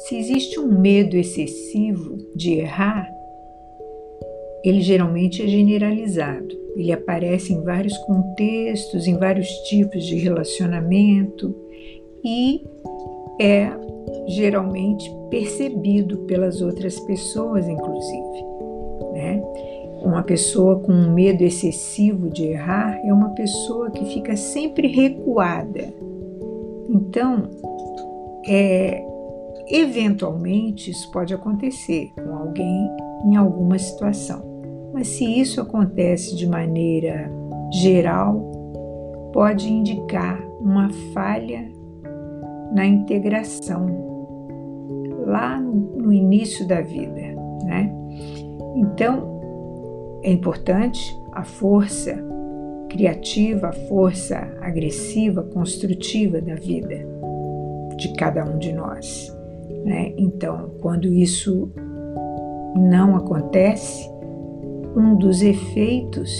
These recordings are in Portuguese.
Se existe um medo excessivo de errar, ele geralmente é generalizado. Ele aparece em vários contextos, em vários tipos de relacionamento e é geralmente percebido pelas outras pessoas, inclusive. Né? Uma pessoa com um medo excessivo de errar é uma pessoa que fica sempre recuada. Então, é, eventualmente isso pode acontecer com alguém em alguma situação. Mas se isso acontece de maneira geral, pode indicar uma falha na integração lá no, início da vida, né? Então, é importante a força criativa, a força agressiva, construtiva da vida de cada um de nós. Né? Então, quando isso não acontece, um dos efeitos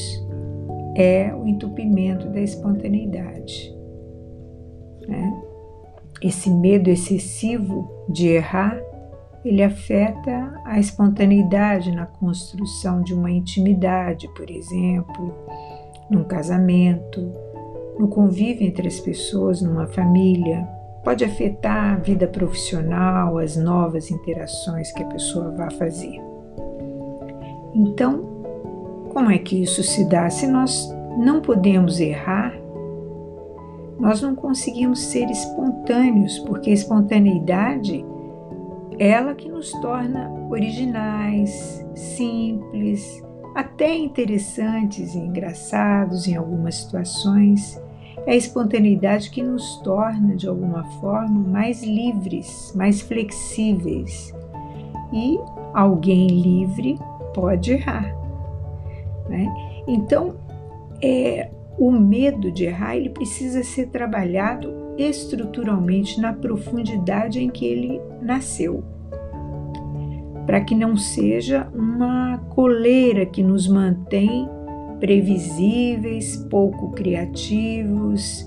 é o entupimento da espontaneidade. Né? Esse medo excessivo de errar ele afeta a espontaneidade na construção de uma intimidade, por exemplo, num casamento, no convívio entre as pessoas numa família. Pode afetar a vida profissional, as novas interações que a pessoa vai fazer. Então, como é que isso se dá? Se nós não podemos errar, nós não conseguimos ser espontâneos, porque a espontaneidade ela que nos torna originais, simples, até interessantes e engraçados em algumas situações. É a espontaneidade que nos torna, de alguma forma, mais livres, mais flexíveis. E alguém livre pode errar. Né? Então, é, o medo de errar ele precisa ser trabalhado estruturalmente na profundidade em que ele nasceu, para que não seja uma coleira que nos mantém previsíveis, pouco criativos,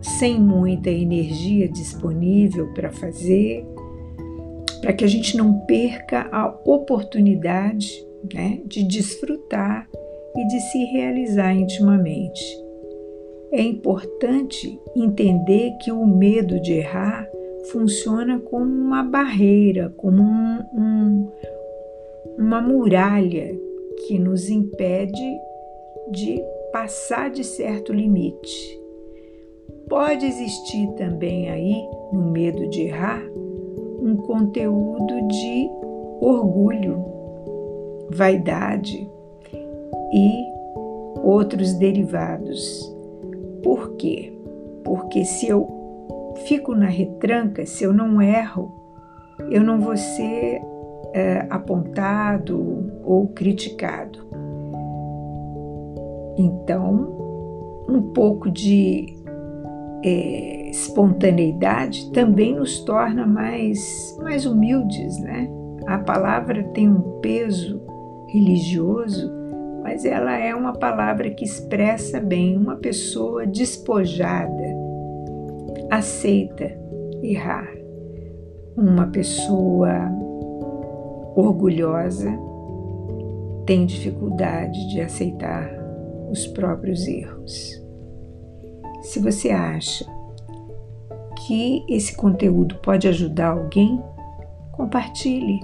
sem muita energia disponível para fazer, para que a gente não perca a oportunidade né, de desfrutar e de se realizar intimamente. É importante entender que o medo de errar funciona como uma barreira, como um, um, uma muralha que nos impede de passar de certo limite. Pode existir também aí, no medo de errar, um conteúdo de orgulho, vaidade e outros derivados por quê? Porque se eu fico na retranca, se eu não erro, eu não vou ser é, apontado ou criticado. Então, um pouco de é, espontaneidade também nos torna mais, mais humildes, né? A palavra tem um peso religioso mas ela é uma palavra que expressa bem uma pessoa despojada, aceita errar, uma pessoa orgulhosa tem dificuldade de aceitar os próprios erros. Se você acha que esse conteúdo pode ajudar alguém, compartilhe